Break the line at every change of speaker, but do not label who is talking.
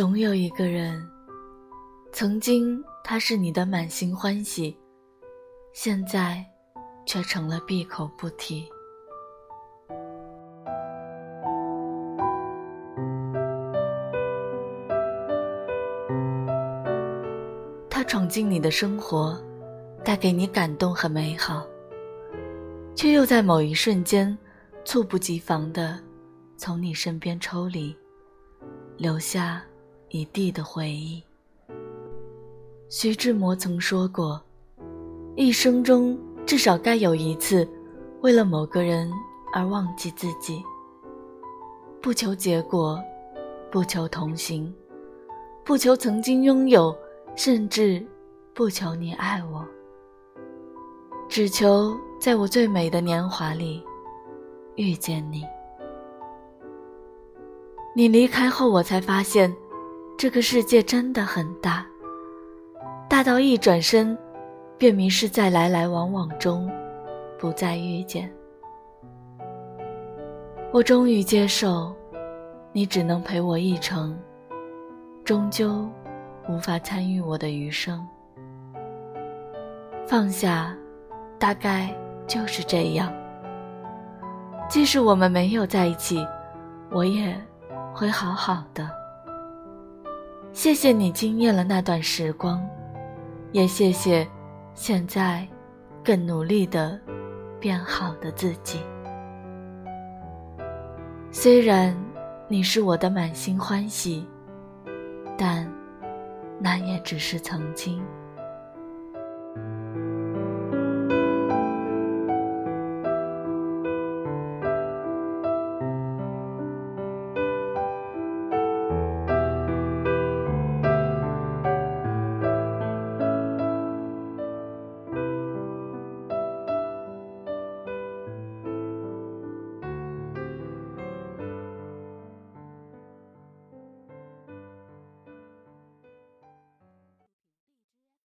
总有一个人，曾经他是你的满心欢喜，现在却成了闭口不提。他闯进你的生活，带给你感动和美好，却又在某一瞬间，猝不及防的从你身边抽离，留下。一地的回忆。徐志摩曾说过：“一生中至少该有一次，为了某个人而忘记自己。不求结果，不求同行，不求曾经拥有，甚至不求你爱我，只求在我最美的年华里遇见你。你离开后，我才发现。”这个世界真的很大，大到一转身，便迷失在来来往往中，不再遇见。我终于接受，你只能陪我一程，终究无法参与我的余生。放下，大概就是这样。即使我们没有在一起，我也会好好的。谢谢你惊艳了那段时光，也谢谢现在更努力的变好的自己。虽然你是我的满心欢喜，但那也只是曾经。